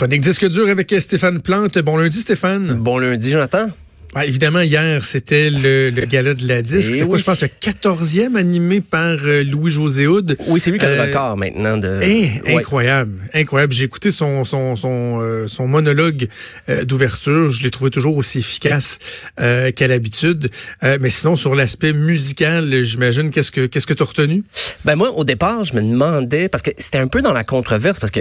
Chronique disque dur avec Stéphane Plante. Bon lundi, Stéphane. Bon lundi, Jonathan. Ah, évidemment, hier, c'était le, le, gala de la disque. Eh C'est quoi, je pense, le 14e animé par euh, Louis-José Houd. Oui, c'est lui qui a le Euh, record maintenant de. Eh, Ouais. Incroyable, incroyable. J'ai écouté son son son, euh, son monologue euh, d'ouverture. Je l'ai trouvé toujours aussi efficace euh, qu'à l'habitude. Euh, mais sinon, sur l'aspect musical, j'imagine qu'est-ce que qu'est-ce que t'as retenu? Ben moi, au départ, je me demandais parce que c'était un peu dans la controverse parce que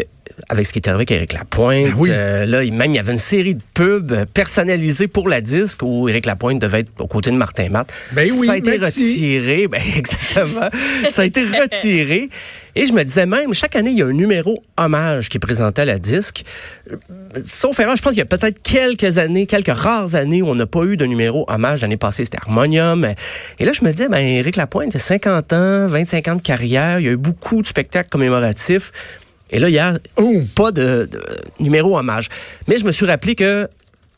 avec ce qui est arrivé avec Éric Lapointe, Ben oui. là, il- même il y avait une série de pubs personnalisées pour la disque où Éric Lapointe devait être aux côtés de Martin Matt. Ben oui, ça a été retiré, ben exactement. ça a été retiré. Et je me disais même, chaque année, il y a un numéro hommage qui est présenté à la disque. Sauf erreur, je pense qu'il y a peut-être quelques années, quelques rares années où on n'a pas eu de numéro hommage. L'année passée, c'était Harmonium. Et là, je me disais, ben, Éric Lapointe, il a 50 ans, 25 ans de carrière. Il y a eu beaucoup de spectacles commémoratifs. Et là, hier, Oh. pas de, de numéro hommage. Mais je me suis rappelé que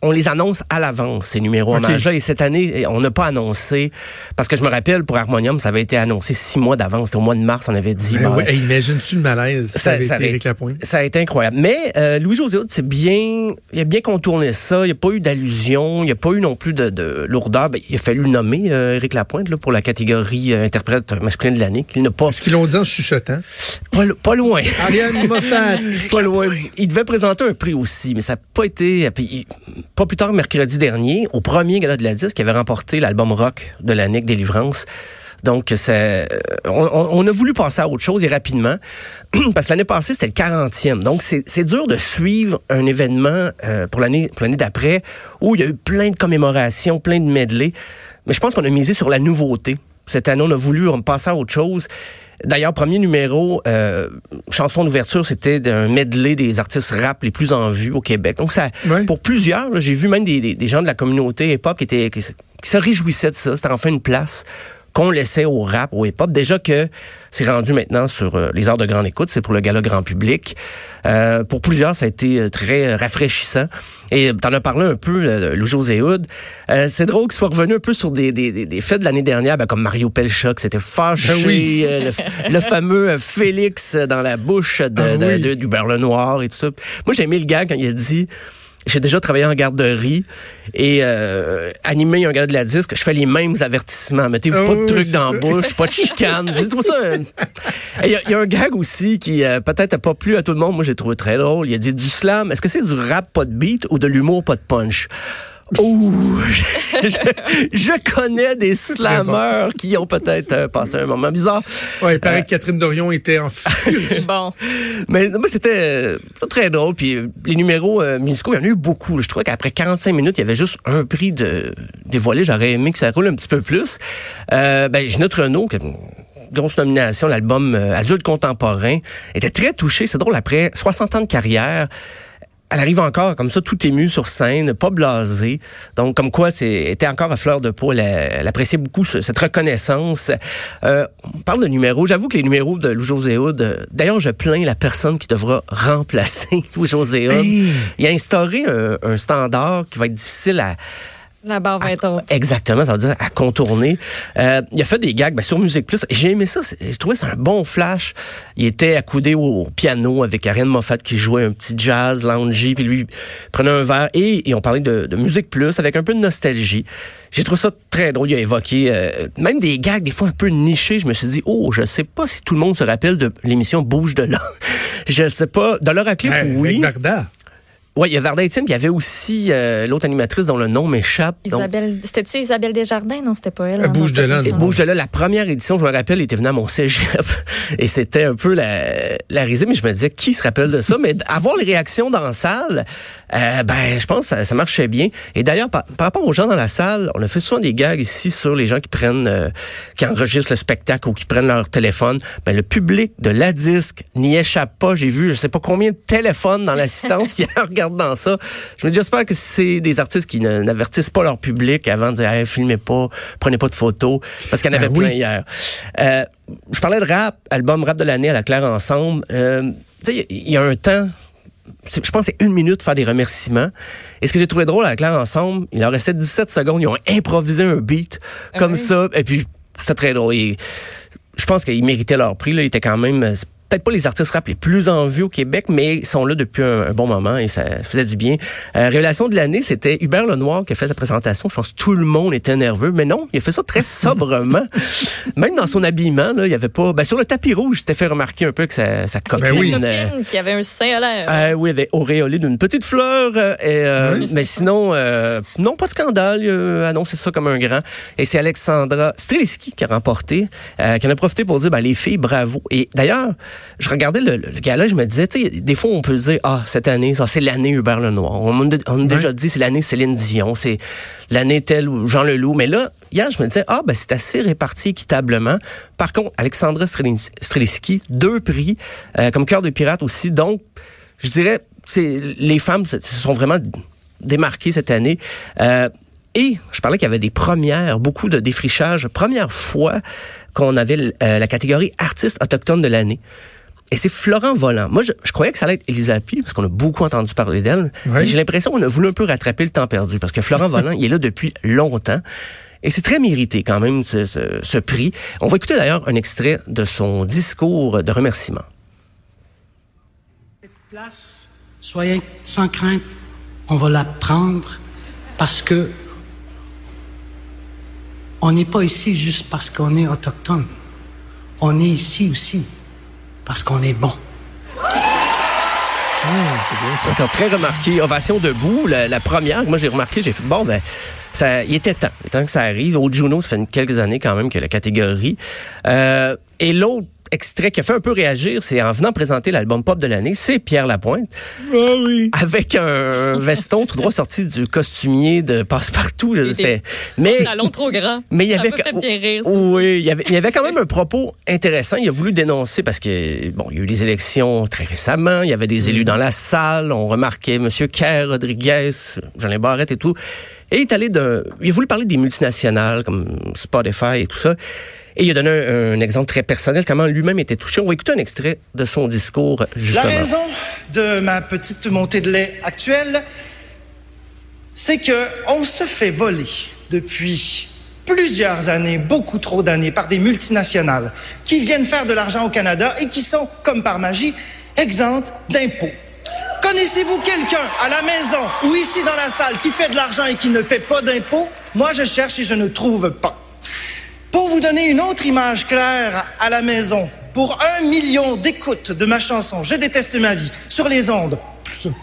on les annonce à l'avance, ces numéros Ok. hommages-là. Et cette année, on n'a pas annoncé, parce que je me rappelle, pour Harmonium, ça avait été annoncé six mois d'avance. C'était au mois de mars, on avait dit. Ben ouais, hey, Imagine-tu le malaise? Ça, avait été avait- Éric Lapointe ça a été incroyable. Mais euh, Louis-José c'est bien, il a bien contourné ça. Il n'y a pas eu d'allusion, il n'y a pas eu non plus de, de lourdeur. Ben, il a fallu nommer euh, Éric Lapointe là, pour la catégorie euh, interprète masculin de l'année. qu'il n'a pas, Est-ce qu'ils l'ont dit en chuchotant? Pas, lo- pas loin. Ariane Moffat. Pas loin. Il devait présenter un prix aussi, mais ça n'a pas été. puis il- Pas plus tard, mercredi dernier, au premier gala de la disque, il avait remporté l'album rock de l'année Délivrance. Donc, c'est, on, a voulu passer à autre chose et rapidement, parce que l'année passée, c'était le 40e. Donc, c'est dur de suivre un événement euh, pour l'année d'après où il y a eu plein de commémorations, plein de medley. Mais je pense qu'on a misé sur la nouveauté. Cette année, on a voulu passer à autre chose. D'ailleurs, premier numéro, euh, chanson d'ouverture, c'était d'un medley des artistes rap les plus en vue au Québec. Donc, ça, pour plusieurs, j'ai vu même des, des- des gens de la communauté hip-hop qui, étaient, qui, se- qui se réjouissaient de ça. C'était enfin une place qu'on laissait au rap, au hip-hop. Déjà que c'est rendu maintenant sur euh, les heures de grande écoute, c'est pour le gala grand public. Euh, pour plusieurs, ça a été euh, très rafraîchissant. Et t'en as parlé un peu, euh, Louis-José Hood. Euh, c'est drôle qu'il soit revenu un peu sur des, des, des, faits de l'année dernière, ben, comme Mario Pelcha, qui s'était fâché, Ben oui. le, le fameux Félix dans la bouche de, Ah de- oui. de- du beurre noir et tout ça. Moi, j'ai aimé le gars quand il a dit... J'ai déjà travaillé en garderie et euh, animé un gars de la disque. Je fais les mêmes avertissements. Mettez-vous Ah pas de oui, trucs dans la bouche, pas de chicane? J'ai trouvé ça. Il y, a- il y a un gag aussi qui euh, peut-être a pas plu à tout le monde. Moi, j'ai trouvé très drôle. Il a dit du slam. Est-ce que c'est du rap pas de beat ou de l'humour pas de punch? Ouh, je, je- je connais des slammeurs qui ont peut-être euh, passé un moment bizarre. Ouais, il paraît Euh, que Catherine Dorion était en. Bon. Mais moi, c'était euh, très drôle. Puis les numéros euh, musicaux, il y en a eu beaucoup. Je trouvais qu'après 45 minutes, il y avait juste un prix de dévoilé. J'aurais aimé que ça roule un petit peu plus. Euh, ben, Ginette Renault, qui a une grosse nomination, l'album euh, Adulte contemporain, était très touché. C'est drôle, après 60 ans de carrière, elle arrive encore comme ça, tout émue sur scène, pas blasée. Donc, comme quoi, c'est était encore à fleur de peau. Elle, elle appréciait beaucoup ce- cette reconnaissance. Euh, on parle de numéros. J'avoue que les numéros de Louis-José euh, d'ailleurs, je plains la personne qui devra remplacer Louis-José. Hey! Il a instauré un, un standard qui va être difficile à, La barre va être haute. Exactement, ça veut dire à contourner. Euh, il a fait des gags ben, sur Musique Plus. J'ai aimé ça. c'est- J'ai trouvé ça un bon flash. Il était accoudé au, au piano avec Ariane Moffat qui jouait un petit jazz, loungy, puis lui prenait un verre. Et, et on parlait de, de Musique Plus avec un peu de nostalgie. J'ai trouvé ça très drôle. Il a évoqué euh, même des gags des fois un peu nichés. Je me suis dit, oh, je sais pas si tout le monde se rappelle de l'émission Bouge de là. je sais pas. De l'heure à clip, Hey, oui. Avec Varda. Oui, il y a Varda Étienne, puis il y avait aussi euh, l'autre animatrice dont le nom m'échappe. Donc, Isabelle, c'était-tu Isabelle Desjardins? Non, c'était pas elle. Euh, hein, Bouge non, de nom. Bouge de là, la première édition, je me rappelle, était venu à mon cégep. Et c'était un peu la, la risée, mais je me disais, qui se rappelle de ça? Mais avoir les réactions dans la salle, euh, ben, je pense que ça, ça marchait bien. Et d'ailleurs, par, par rapport aux gens dans la salle, on a fait souvent des gags ici sur les gens qui prennent, euh, qui enregistrent le spectacle ou qui prennent leur téléphone. Ben, le public de la disque n'y échappe pas. J'ai vu, je sais pas combien de téléphones dans l'assistance hier regardant ça. Je me dis, j'espère que c'est des artistes qui n'avertissent pas leur public avant de dire, hey, filmez pas, prenez pas de photos, parce qu'il y en Ben avait oui. plein hier. Euh, je parlais de rap, album rap de l'année à la Claire Ensemble. Euh, tu sais, il y a un temps, c'est- je pense que c'est une minute de faire des remerciements. Et ce que j'ai trouvé drôle à la Claire Ensemble, il leur restait 17 secondes, ils ont improvisé un beat comme ça, et puis c'était très drôle. Et je pense qu'ils méritaient leur prix. Là. Ils étaient quand même peut-être pas les artistes rap les plus en vue au Québec, mais ils sont là depuis un, bon moment et ça faisait du bien. Euh, révélation de l'année, c'était Hubert Lenoir qui a fait sa présentation. Je pense que tout le monde était nerveux, mais non, il a fait ça très sobrement. Même dans son habillement, là, il y avait pas. Ben, sur le tapis rouge, c'était fait remarquer un peu que sa, sa copine. Ben oui. Euh, qui avait un sein à l'air. Euh, oui, il avait auréolé d'une petite fleur. Euh, et, euh, Mais sinon, non, pas de scandale. Il a annoncé ça comme un grand. Et c'est Alexandra Streliski qui a remporté, qui en a profité pour dire, ben, les filles, bravo. Et d'ailleurs, je regardais le, le gars-là, je me disais, tu sais, des fois, on peut dire, ah, cette année, ça, c'est l'année Hubert Lenoir. On, on a déjà dit, c'est l'année Céline Dion, c'est l'année telle ou Jean Leloup. Mais là, hier, je me disais, ah, ben, c'est assez réparti équitablement. Par contre, Alexandra Streliski, deux prix, euh, comme cœur de pirate aussi. Donc, je dirais, c'est les femmes se sont vraiment démarquées cette année. Euh, et je parlais qu'il y avait des premières, beaucoup de défrichages. Première fois qu'on avait euh, la catégorie artiste autochtone de l'année. Et c'est Florent Volant. Moi, je, croyais que ça allait être Elisa parce qu'on a beaucoup entendu parler d'elle. J'ai l'impression qu'on a voulu un peu rattraper le temps perdu, parce que Florent Volant, il est là depuis longtemps. Et c'est très mérité quand même, ce, ce prix. On va écouter d'ailleurs un extrait de son discours de remerciement. Cette place, soyez sans crainte, on va la prendre parce que on n'est pas ici juste parce qu'on est autochtone. On est ici aussi parce qu'on est bon. Mmh, c'est très remarqué. Ovation debout, la, première. Moi, j'ai remarqué, j'ai fait, bon, ben, ça, il était temps. Il temps que ça arrive. Au Juno, ça fait quelques années quand même que la catégorie. Euh, et l'autre extrait qui a fait un peu réagir, c'est en venant présenter l'album pop de l'année, c'est Pierre Lapointe. Ah oui. Avec un veston tout droit sorti du costumier de Passepartout. C'était, mais trop grand. Mais il y avait, oui, il y avait, il y avait quand même un propos intéressant. Il a voulu dénoncer parce que bon, il y a eu des élections très récemment. Il y avait des élus dans la salle. On remarquait M. Kerr, Rodriguez, Jean Barrette et tout. Et il est allé de, il a voulu parler des multinationales comme Spotify et tout ça. Et il a donné un, exemple très personnel, comment lui-même était touché. On va écouter un extrait de son discours, justement. La raison de ma petite montée de lait actuelle, c'est que on se fait voler depuis plusieurs années, beaucoup trop d'années, par des multinationales qui viennent faire de l'argent au Canada et qui sont, comme par magie, exemptes d'impôts. Connaissez-vous quelqu'un à la maison ou ici dans la salle qui fait de l'argent et qui ne paie pas d'impôts? Moi, je cherche et je ne trouve pas. Pour vous donner une autre image claire à la maison, pour un million d'écoutes de ma chanson Je déteste ma vie sur les ondes,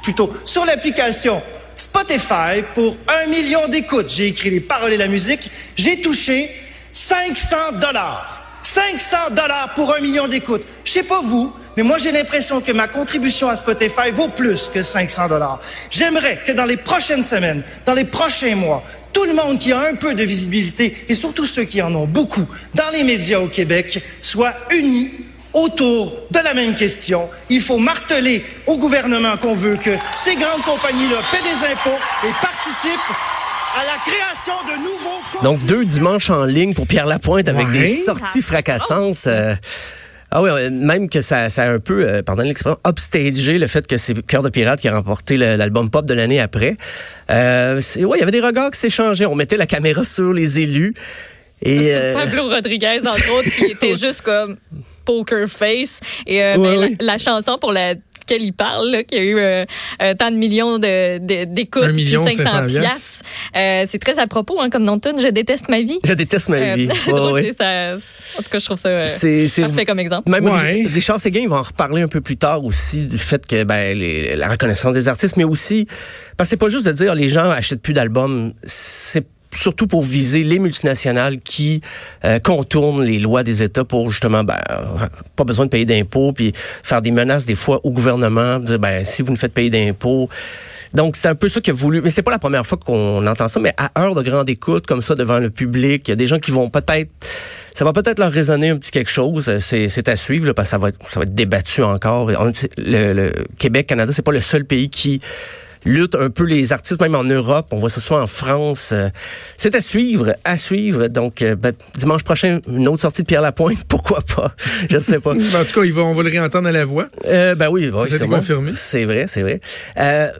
plutôt sur l'application Spotify, pour un million d'écoutes, j'ai écrit les paroles et la musique, j'ai touché 500 dollars. 500 dollars pour un million d'écoutes. Je sais pas vous, mais moi j'ai l'impression que ma contribution à Spotify vaut plus que 500 dollars. J'aimerais que dans les prochaines semaines, dans les prochains mois, tout le monde qui a un peu de visibilité, et surtout ceux qui en ont beaucoup dans les médias au Québec, soit unis autour de la même question. Il faut marteler au gouvernement qu'on veut que ces grandes compagnies-là paient des impôts et participent à la création de nouveaux... Donc, deux dimanches en ligne pour Pierre Lapointe avec des sorties fracassantes. Euh, ah oui, même que ça, ça a un peu, euh, pardon l'expression, upstagé le fait que c'est Cœur de Pirate qui a remporté l'album pop de l'année après. Euh, ouais, il y avait des regards qui s'échangeaient. On mettait la caméra sur les élus. Et euh, Pablo Rodriguez, entre autres, qui était juste comme poker face. Et euh, ben, la, la, chanson pour la qu'elle il parle, là, qu'il y a eu euh, euh, tant de millions d'écoutes, de, de, 500 piastres. Euh, c'est très à propos, hein, comme dans tout. Je déteste ma vie. Je déteste ma vie. ça, en tout cas, je trouve ça parfait comme exemple. Même Richard Séguin, il va en reparler un peu plus tard aussi du fait que ben, la reconnaissance des artistes, mais aussi, parce que c'est pas juste de dire les gens achètent plus d'albums, c'est surtout pour viser les multinationales qui euh, contournent les lois des États pour justement ben, pas besoin de payer d'impôts puis faire des menaces des fois au gouvernement dire ben si vous ne faites payer d'impôts donc c'est un peu ça qu'il a voulu mais c'est pas la première fois qu'on entend ça mais à heure de grande écoute comme ça devant le public il y a des gens qui vont peut-être ça va peut-être leur résonner un petit quelque chose. C'est à suivre parce que ça va être, ça va être débattu encore. le, le Québec, Canada, c'est pas le seul pays qui lutte un peu les artistes, même en Europe. On voit ce soit en France. Euh, c'est à suivre, à suivre. Donc, euh, ben, dimanche prochain, une autre sortie de Pierre Lapointe. Pourquoi pas? Je ne sais pas. en tout cas, on va le réentendre à la voix. Euh, ben oui, c'est confirmé. C'est vrai, c'est vrai. Euh,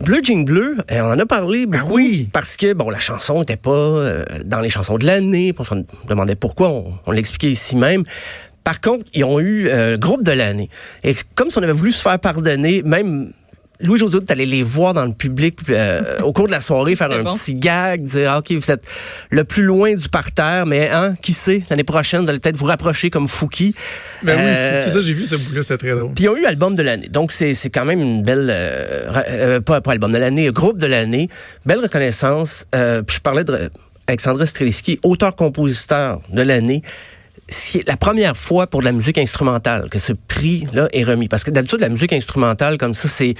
Bleu Jean Bleu, on en a parlé ben oui. Parce que, bon, la chanson n'était pas dans les chansons de l'année. On se demandait pourquoi. On, on l'expliquait ici même. Par contre, ils ont eu euh, groupe de l'année. Et comme si on avait voulu se faire pardonner, même Louis-José, allé les voir dans le public euh, au cours de la soirée, faire un petit gag, dire ah, OK, vous êtes le plus loin du parterre, mais hein, qui sait, l'année prochaine, vous allez peut-être vous rapprocher comme Fouki. Ben oui, euh, Fouki, ça, j'ai vu ce bout-là, c'était très drôle. Puis ils ont eu album de l'année. Donc, c'est quand même une belle... Euh, pas, pas album de l'année, groupe de l'année. Belle reconnaissance. je parlais de Alexandra Streliski, auteur-compositeur de l'année c'est la première fois pour de la musique instrumentale que ce prix-là est remis. Parce que d'habitude, la musique instrumentale comme ça, c'est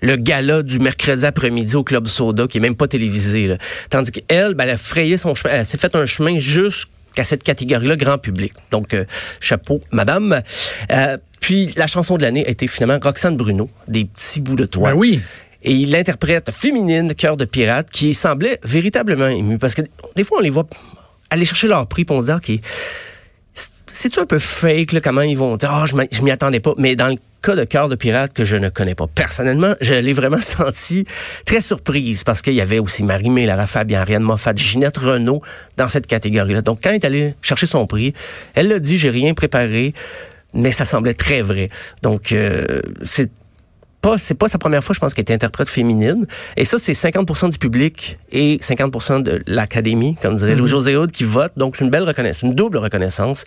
le gala du mercredi après-midi au Club Soda, qui est même pas télévisé. Là. Tandis qu'elle, ben, elle a frayé son chemin, elle s'est fait un chemin jusqu'à cette catégorie-là, grand public. Donc, euh, chapeau, madame. Euh, puis, la chanson de l'année a été finalement Roxane Bruno, Des petits bouts de toi. Ben oui. Et il l'interprète féminine, cœur de pirate, qui semblait véritablement ému. Parce que des fois, on les voit aller chercher leur prix, pour on se dit, OK, c'est un peu fake là, comment ils vont dire oh, je m'y attendais pas mais dans le cas de cœur de pirate que je ne connais pas personnellement je l'ai vraiment senti très surprise parce qu'il y avait aussi Marie-Mé Lara Fabian Ariane Moffat Ginette Renault dans cette catégorie là donc quand elle est allée chercher son prix elle l'a dit j'ai rien préparé mais ça semblait très vrai donc euh, c'est c'est pas sa première fois, je pense, qu'elle est interprète féminine. Et ça, c'est 50% du public et 50% de l'académie, comme dirait mm -hmm. José qui vote. Donc, c'est une belle reconnaissance, une double reconnaissance.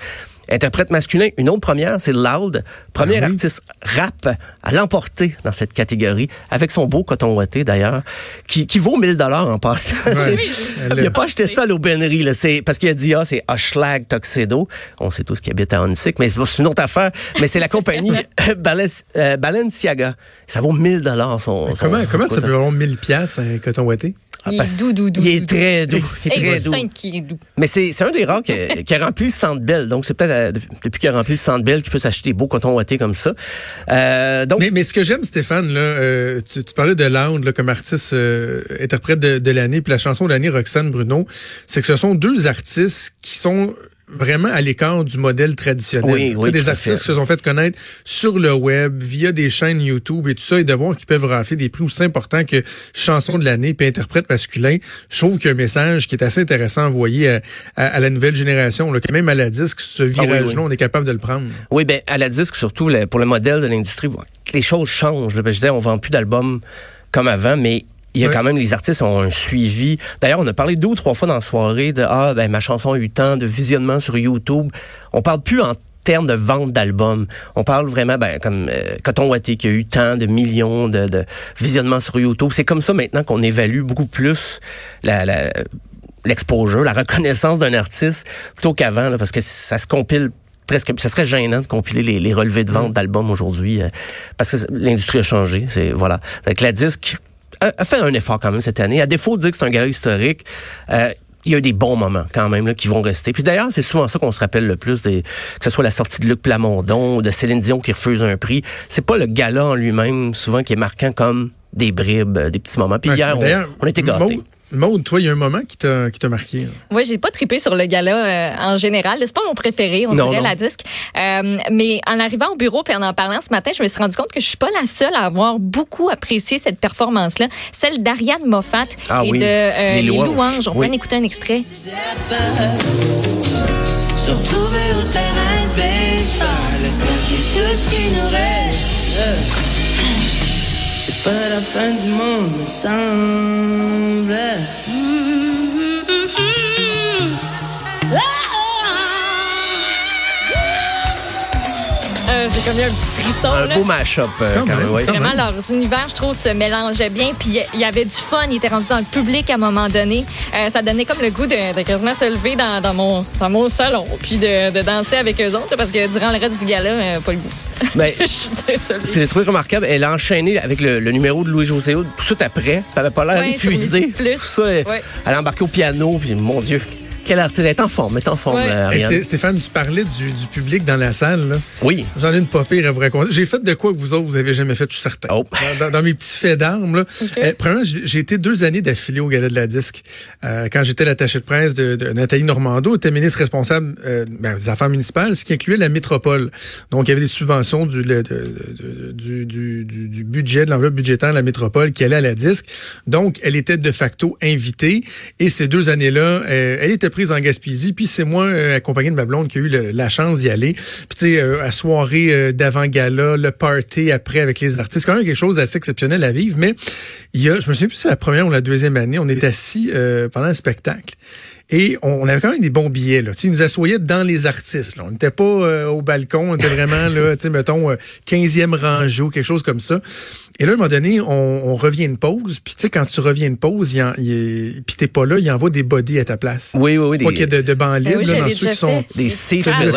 Interprète masculin, une autre première, c'est Loud, premier ah artiste rap à l'emporter dans cette catégorie, avec son beau coton ouaté d'ailleurs, qui, qui vaut 1000 dollars en passant. il n'a pas acheté ça à l'aubainerie, c'est parce qu'il a dit ah c'est Hushlag Tuxedo. On sait tous qu'il habite à Hunsick, mais c'est une autre affaire. Mais c'est la compagnie euh, Balenciaga. Ça vaut 1000 dollars son, Comment, comment ça peut valoir 1000 pièces un coton ouaté? Ah, il est doux, doux, doux. Il est très doux. Il est très doux. qui est doux. Mais c'est un des rares qui, qui, a rempli le Centre. Donc, c'est peut-être euh, depuis qu'il a rempli le Centre Bell qu'il peut s'acheter des beaux cotons ouatés comme ça. Euh, donc... mais, mais ce que j'aime, Stéphane, là, euh, tu, tu, parlais de Lounge là, comme artiste euh, interprète de, de l'année, puis la chanson de l'année, Roxane Bruno, c'est que ce sont deux artistes qui sont vraiment à l'écart du modèle traditionnel. Oui, oui, des artistes qui se sont fait connaître sur le web, via des chaînes YouTube et tout ça, et de voir qu'ils peuvent rafler des prix aussi importants que chanson de l'année puis interprète masculin. Je trouve qu'il y a un message qui est assez intéressant à, à, la nouvelle génération, là, que même à la disque, ce virage-là, ah on est capable de le prendre. Oui, ben à la disque, surtout pour le modèle de l'industrie, les choses changent. Je disais, on vend plus d'albums comme avant, mais il y a quand même les artistes ont un suivi. D'ailleurs, on a parlé deux ou trois fois dans la soirée de ah ben ma chanson a eu tant de visionnement sur YouTube. On parle plus en termes de vente d'albums. On parle vraiment ben, comme euh, Coton Watté qui a eu tant de millions de, de visionnements sur YouTube. C'est comme ça maintenant qu'on évalue beaucoup plus la, la l'exposure, la reconnaissance d'un artiste plutôt qu'avant, parce que ça se compile presque, ça serait gênant de compiler les, les relevés de vente mm. d'albums aujourd'hui, euh, parce que l'industrie a changé. C'est voilà. Avec la disque a, fait un effort quand même cette année. À défaut de dire que c'est un gars historique, euh, il y a eu des bons moments quand même là, qui vont rester. Puis d'ailleurs, c'est souvent ça qu'on se rappelle le plus, des, que ce soit la sortie de Luc Plamondon ou de Céline Dion qui refuse un prix. C'est pas le gala en lui-même souvent qui est marquant comme des bribes, des petits moments. Puis hier, on, on était gâtés. Maude, toi, il y a un moment qui t'a qui t'a marqué. Oui, j'ai pas trippé sur le gala euh, en général. C'est pas mon préféré, on dirait la disque. Euh, mais en arrivant au bureau puis en en parlant ce matin, je me suis rendu compte que je suis pas la seule à avoir beaucoup apprécié cette performance-là, celle d'Ariane Moffat ah, et oui. de euh, Les Les Louanges. Louanges. On Oui. peut en écouter un extrait. Se retrouver au terrain de baseball Et tout ce qui nous reste C'est pas la fin du monde, semble j'ai comme eu un petit frisson. Un là. beau mash-up euh, Quand même. Vraiment, leurs univers, je trouve, se mélangeaient bien. Puis il y avait du fun. Ils étaient rendus dans le public à un moment donné. Euh, ça donnait comme le goût de, de quasiment se lever dans, dans mon, dans mon salon puis de, de danser avec eux autres. Parce que durant le reste du gala, euh, pas le goût. Mais je suis désolée. ce que j'ai trouvé remarquable, elle a enchaîné avec le, le numéro de Louis-José Hood tout de suite après. Elle avait pas l'air Ouais, épuisée. Plus. Tout ça, elle, Ouais. elle a embarqué au piano. Puis mon Dieu, quelle artiste? Elle est en forme, elle est en forme, Ouais. euh, Stéphane, tu parlais du, du public dans la salle. là. Oui. J'en ai une pas pire à vous raconter. J'ai fait de quoi que vous autres, vous avez jamais fait, je suis certain. Oh. Dans, dans- dans mes petits faits d'armes, là. Euh, premièrement, j'ai été deux années d'affilée au Gala de la Disque. Euh, quand j'étais l'attaché de presse de, de Nathalie Normando, était ministre responsable euh, ben, des affaires municipales, ce qui incluait la métropole. Donc, il y avait des subventions du, le- de- de- de- du, du, du, du budget, de l'enveloppe budgétaire de la métropole qui allait à la Disque. Donc, elle était de facto invitée. Et ces deux années-là, euh, elle était en Gaspésie, puis c'est moi, euh, accompagné de ma blonde, qui a eu la chance d'y aller. Puis tu sais, euh, soirée d'avant-gala, le party après avec les artistes, quand même quelque chose d'assez exceptionnel à vivre, mais il y a, je me souviens plus si c'est la première ou la deuxième année, on est assis pendant un spectacle. Et on avait quand même des bons billets. Là. ils nous assoyaient dans les artistes. Là. On n'était pas euh, au balcon, on était vraiment, là, mettons, 15e euh, rangée ou quelque chose comme ça. Et là, à un moment donné, on, revient une pause. Puis tu sais, quand tu reviens une pause, il, il, puis t'es pas là, il envoie des bodies à ta place. Oui, oui, oui. Pas qu'il y ait de, de bancs libres, ben là, dans ceux qui sont... Des seat fillers.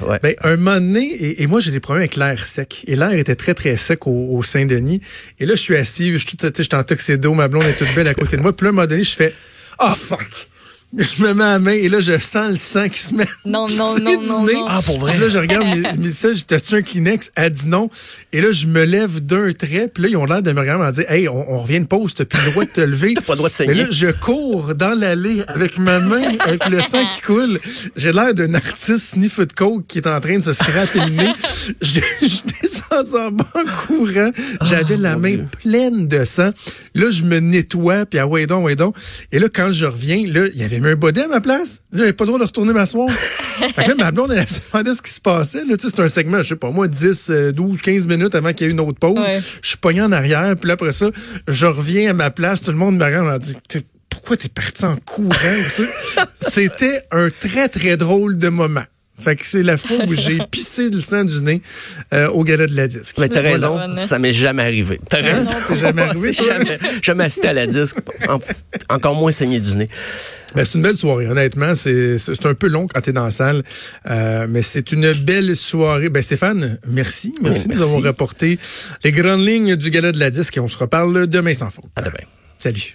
Ouais. Ben, un moment donné, et, moi, j'ai des problèmes avec l'air sec. Et l'air était très, très sec au, Saint-Denis. Et là, je suis assis, je suis en tuxedo, ma blonde est toute belle à côté de moi. Puis là, à un moment donné, je fais... Oh, fuck! Je me mets à la main et là, je sens le sang qui se met. Non, non, non, non, non, Ah, pour vrai? là, je regarde mes, ça, j'ai tu un Kleenex? Elle dit non. Et là, je me lève d'un trait. Puis là, ils ont l'air de me regarder me dire, hey, on, revient de pause, t'as plus le droit de te lever. t'as pas le droit de saigner. Mais là, je cours dans l'allée avec ma main, avec le sang qui coule. J'ai l'air d'un artiste sniff de coke qui est en train de se scraper le nez. Je, descends en bas en courant. J'avais la main pleine de sang. Là, je me nettoie, puis ah ouais donc, ouais donc. Et là, quand je reviens, là, il y avait un body à ma place. J'avais pas le droit de retourner m'asseoir. fait que là, ma blonde, elle se demandait ce qui se passait. Là, c'est un segment, je sais pas, moi, 10, 12, 15 minutes avant qu'il y ait une autre pause. Je suis pogné en arrière, puis là, après ça, je reviens à ma place. Tout le monde me regarde, on dit, pourquoi t'es parti en courant? C'était un très, très drôle de moment. Fait que c'est la fois où j'ai pissé le sang du nez euh, au gala de la disque. Mais t'as raison, ça m'est jamais arrivé. T'as hein? raison. C'est jamais arrivé. jamais, jamais assisté à la disque, encore moins saigné du nez. Ben, c'est une belle soirée, honnêtement. C'est un peu long quand t'es dans la salle, euh, mais c'est une belle soirée. Ben, Stéphane, merci. Merci, de nous avoir rapporté les grandes lignes du gala de la disque et on se reparle demain sans faute. À demain. Salut.